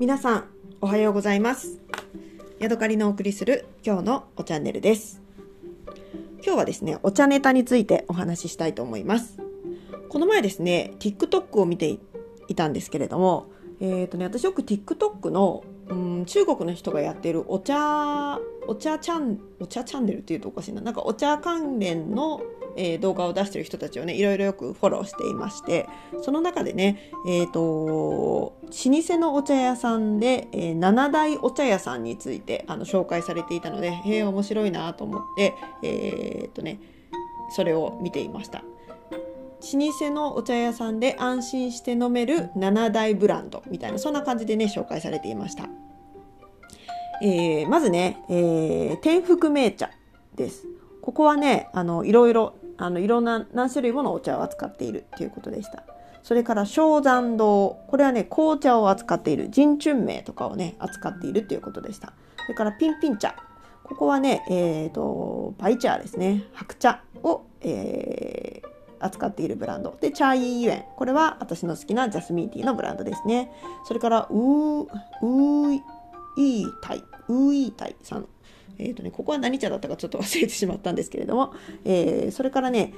皆さんおはようございます。ヤドカリのお送りする今日のおチャンネルです。今日はですねお茶ネタについてお話ししたいと思います。この前ですね TikTok を見ていたんですけれどもえーとね、私よく TikTok の、中国の人がやってるお茶お茶チャンお茶チャンネルっていうとおかしいななんかお茶関連のえー、動画を出してる人たちをねいろいろよくフォローしていましてその中でねえっ、ー、と老舗のお茶屋さんで、えー、七大お茶屋さんについてあの紹介されていたのでへえ面白いなと思ってえっ、とねそれを見ていました。老舗のお茶屋さんで安心して飲める7大ブランドみたいなそんな感じでね紹介されていました。えー、まずね、えー、天福名茶です。ここはねあのいろいろあのいろんな何種類ものお茶を扱っているということでした。それから正山堂。これはね紅茶を扱っている人春名とかをね扱っているということでした。それからピンピン茶。ここはねえっ、ー、とバイチャーですね。白茶を、えー、扱っているブランド。でチャイユエン。これは私の好きなジャスミンティーのブランドですね。それからウーウーイータイ。ウーイータイさんえ、ー、とね、ここは何茶だったかちょっと忘れてしまったんですけれども、えー、それからね、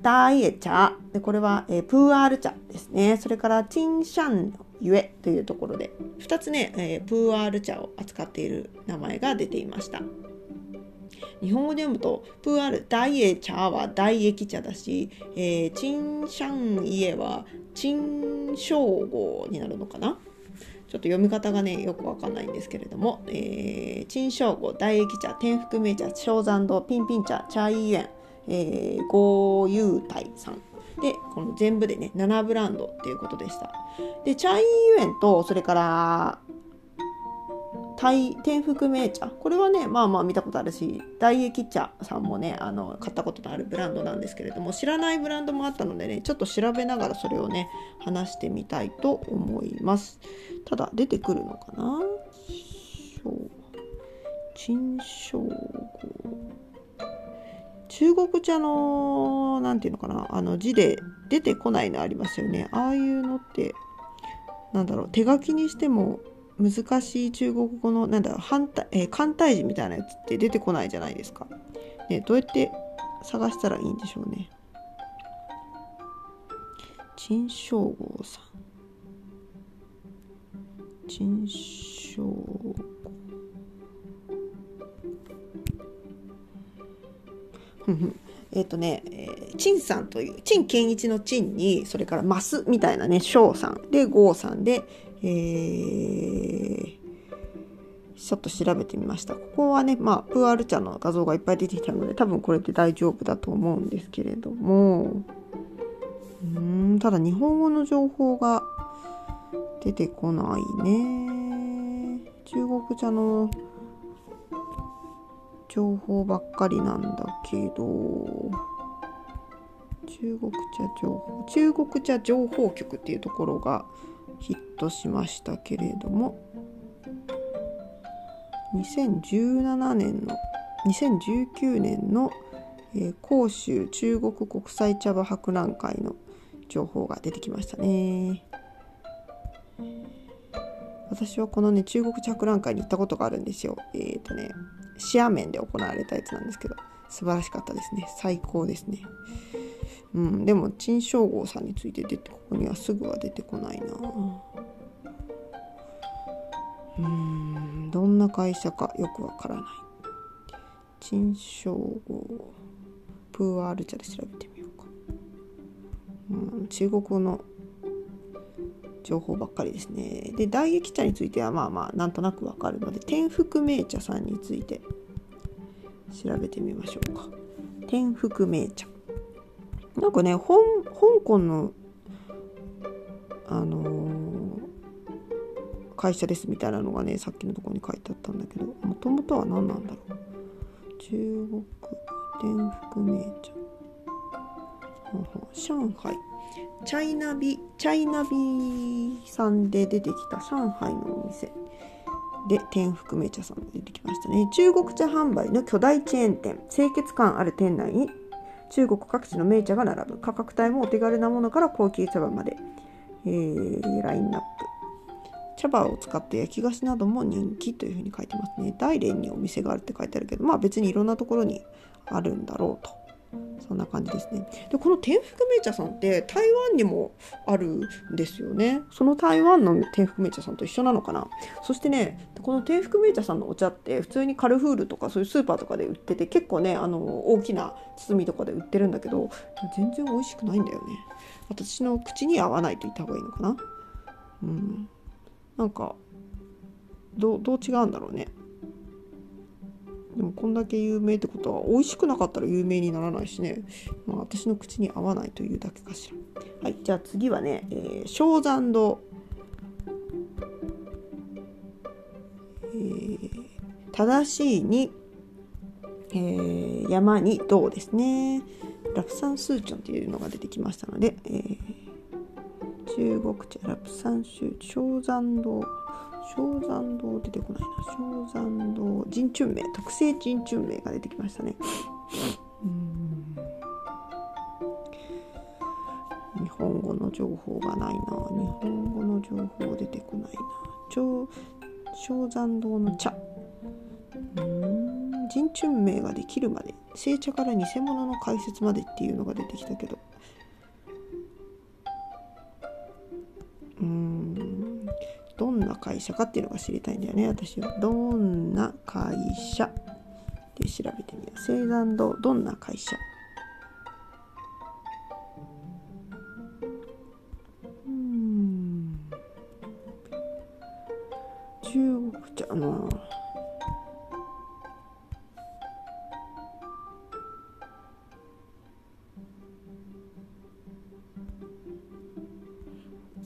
ダイエ茶。で、これは、えー、プーアール茶ですね。それから、ティンシャンゆえというところで、2つね、えー、プーアール茶を扱っている名前が出ていました。日本語で読むと、プーアール、ダイエ茶は大液茶だし、えー、チンシャンイエはチンショウゴになるのかな？ちょっと読み方がね、よくわかんないんですけれども、えー、陳正午、大液茶、天福名茶、正山堂、ピンピン茶、茶イ園、えー、ゴーユータイさん。で、この全部でね、7ブランドっていうことでした。で、チャイユエンと、それから、天福名茶。これはねまあまあ見たことあるし大液茶さんもねあの買ったことのあるブランドなんですけれども知らないブランドもあったのでねちょっと調べながらそれをね話してみたいと思います。ただ出てくるのかな？陳正号中国茶の何て言うのかな？あの字で出てこないのありますよね。ああいうのってなんだろう手書きにしても難しい中国語のなんだろう反対、えー、簡体字みたいなやつって出てこないじゃないですか。ね、どうやって探したらいいんでしょうね。陳正豪さん。陳正豪。えっとね、えー、陳さんという、陳健一の陳に、それからマスみたいなね、翔さんで、豪さんで、えー、ちょっと調べてみました。ここはね、まあ、プーアル茶の画像がいっぱい出てきたので、多分これで大丈夫だと思うんですけれども、うんただ日本語の情報が出てこないね。中国茶の情報ばっかりなんだけど、中国茶情報、中国茶情報局っていうところが、ヒットしましたけれども2017年の2019年の、えー、州中国国際茶葉博覧会の情報が出てきましたね。私はこのね中国茶博覧会に行ったことがあるんですよ。えっ、ー、とねシアメンで行われたやつなんですけど素晴らしかったですね。最高ですね。うん、でも陳正豪さんについて出てここにはすぐは出てこないな。うん。どんな会社かよくわからない陳正豪。プーアール茶で調べてみようか。うん。中国語の情報ばっかりですね。で大液茶についてはまあまあなんとなくわかるので天福名茶さんについて調べてみましょうか。天福名茶。なんかね香港のあのー、会社ですみたいなのがねさっきのところに書いてあったんだけどもともとは何なんだろう。中国天福名茶上海。チャイナビチャイナビさんで出てきた上海のお店。で天福名茶さんが出てきましたね。中国茶販売の巨大チェーン店。清潔感ある店内に中国各地の名茶が並ぶ。価格帯もお手軽なものから高級茶葉まで、えー、ラインナップ。茶葉を使った焼き菓子なども人気というふうに書いてますね。大連にお店があるって書いてあるけどまあ別にいろんなところにあるんだろうと。そんな感じですね。で、この天福銘茶さんって台湾にもあるんですよね。その台湾の天福銘茶さんと一緒なのかな。そしてね、この天福銘茶さんのお茶って普通にカルフールとかそういうスーパーとかで売ってて結構ね、あの大きな包みとかで売ってるんだけど、全然美味しくないんだよね。私の口に合わないと言った方がいいのかな。うん。なんか、どう違うんだろうね。でもこんだけ有名ってことは美味しくなかったら有名にならないしね、まあ、私の口に合わないというだけかしら。はいじゃあ次はね、えー、正山堂、えー、正しいに、えー、山に銅ですね。ラプサンスーチョンっていうのが出てきましたので、えー、中国茶ラプサンシュ正山堂。正山堂出てこないな。正山堂人中名特製人中名が出てきましたね。うん。日本語の情報がないな。日本語の情報出てこないな。正山堂の茶。うん。人中名ができるまで製茶から偽物の解説までっていうのが出てきたけど。どんな会社かっていうのが知りたいんだよね私は。どんな会社？で調べてみよう。青山堂どんな会社？うん。中国茶な。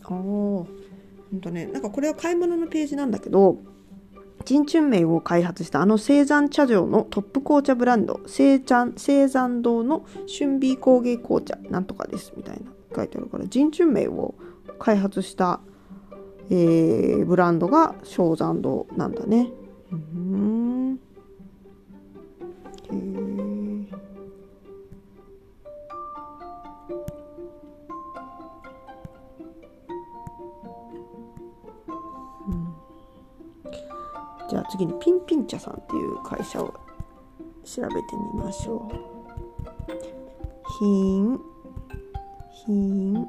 ああほんとね、なんかこれは買い物のページなんだけど、ジンチュンメイを開発したあの青山茶城のトップ紅茶ブランド、青山青山堂の春美工芸紅茶なんとかですみたいな書いてあるから、ジンチュンメイを開発した、えー、ブランドが正山堂なんだね。会社を調べてみましょう。品品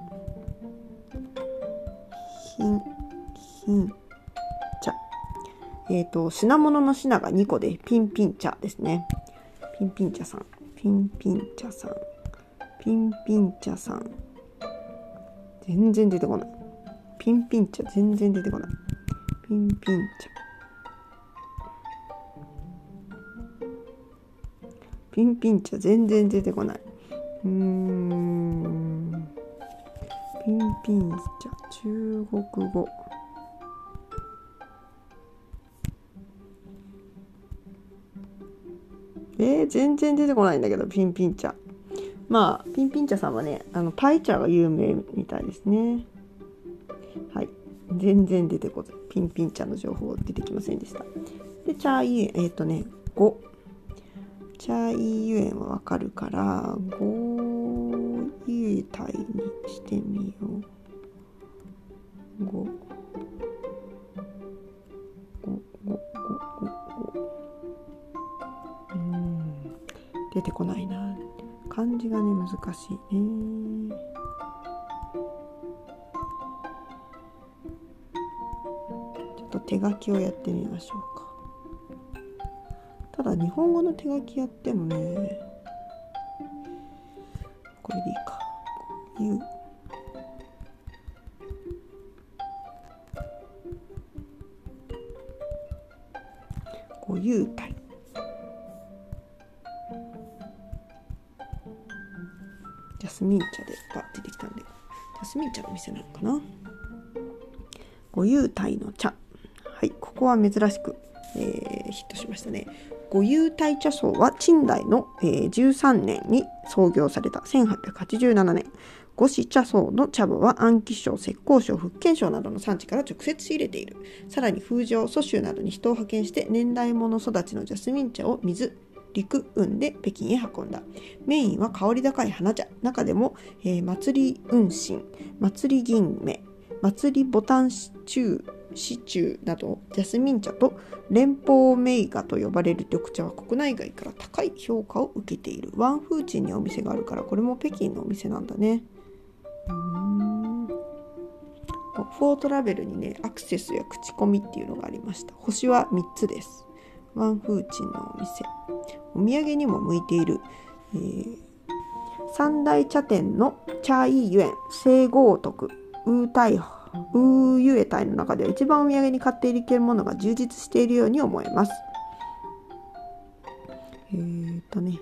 品品茶えっ、ー、と品物の品が2個でピンピン茶ですね。ピンピン茶さん。ピンピン茶さん。ピンピン茶さん。全然出てこない。ピンピン茶全然出てこない。ピンピン茶ピンピン茶全然出てこない。うーん。ピンピン茶、中国語。えー、全然出てこないんだけど、ピンピン茶。まあ、ピンピン茶さんはね、あの、パイ茶が有名みたいですね。はい。全然出てこない。ピンピン茶の情報出てきませんでした。で、茶いえっ、ー、とね、5。チャイユエンはわかるから5ユタイにしてみよう。5 5 5 5 5うん。出てこないな漢字がね難しいね。ちょっと手書きをやってみましょうか。日本語の手書きやってもねこれでいいか「ゆ」ご優待ジャスミン茶でが出てきたんで。ジャスミン茶の店なのかな？ご優待の茶。はいここは珍しく、えー、ヒットしましたね。五遊大茶荘は陳代の、えー、13年に創業された1887年。五子茶荘の茶葉は安徽省、浙江省、福建省などの産地から直接仕入れている。さらに風城、蘇州などに人を派遣して年代物育ちのジャスミン茶を水、陸運で北京へ運んだ。メインは香り高い花茶。中でも、えー、祭り雲針、祭り銀目、祭りボタンシチューシチューなどジャスミン茶と連邦名画と呼ばれる緑茶は国内外から高い評価を受けているワンフーチンにお店があるからこれも北京のお店なんだね。フォートラベルにねアクセスや口コミっていうのがありました。星は3つです。ワンフーチンのお店。お土産にも向いている、えー、三大茶店の茶イーユエン聖豪徳。ウータイウーユエタイの中では一番お土産に買っていけるものが充実しているように思えます。えー、っとね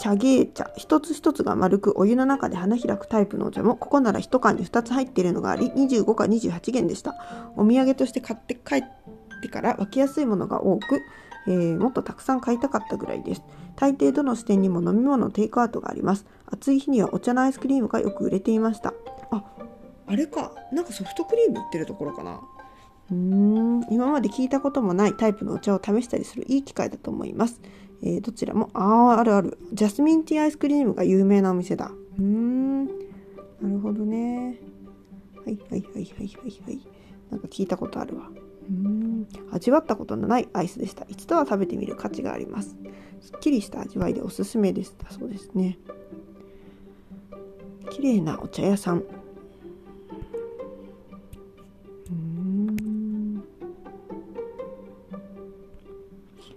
茶芸茶。一つ一つが丸くお湯の中で花開くタイプのお茶もここなら1缶に2つ入っているのがあり25か28元でした。お土産として買って帰ってから分けやすいものが多く、えー、もっとたくさん買いたかったぐらいです。大抵どの支店にも飲み物テイクアウトがあります。暑い日にはお茶のアイスクリームがよく売れていました。ああれかなんかソフトクリーム売ってるところかなうーん今まで聞いたこともないタイプのお茶を試したりするいい機会だと思いますえー、どちらも、ああ、あるある。ジャスミンティーアイスクリームが有名なお店だ。うーん。なるほどね。はいはいはいはいはいはい。なんか聞いたことあるわ。うん。味わったことのないアイスでした。一度は食べてみる価値があります。すっきりした味わいでおすすめです。だそうですね。綺麗なお茶屋さん。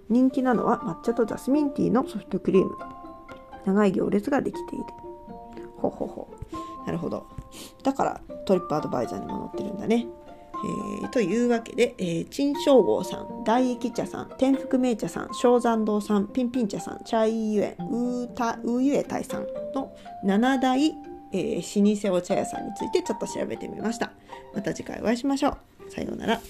人気なのは抹茶とジャスミンティーのソフトクリーム長い行列ができているほほほなるほどだからトリップアドバイザーにも載ってるんだねえー、というわけで、えー、陳正豪さん、大益茶さん、天福名茶さん、正山堂さん、ピンピン茶さん、チャイユエン、ウータウユエタイさんの7大、えー、老舗お茶屋さんについてちょっと調べてみました。また次回お会いしましょう。さようなら。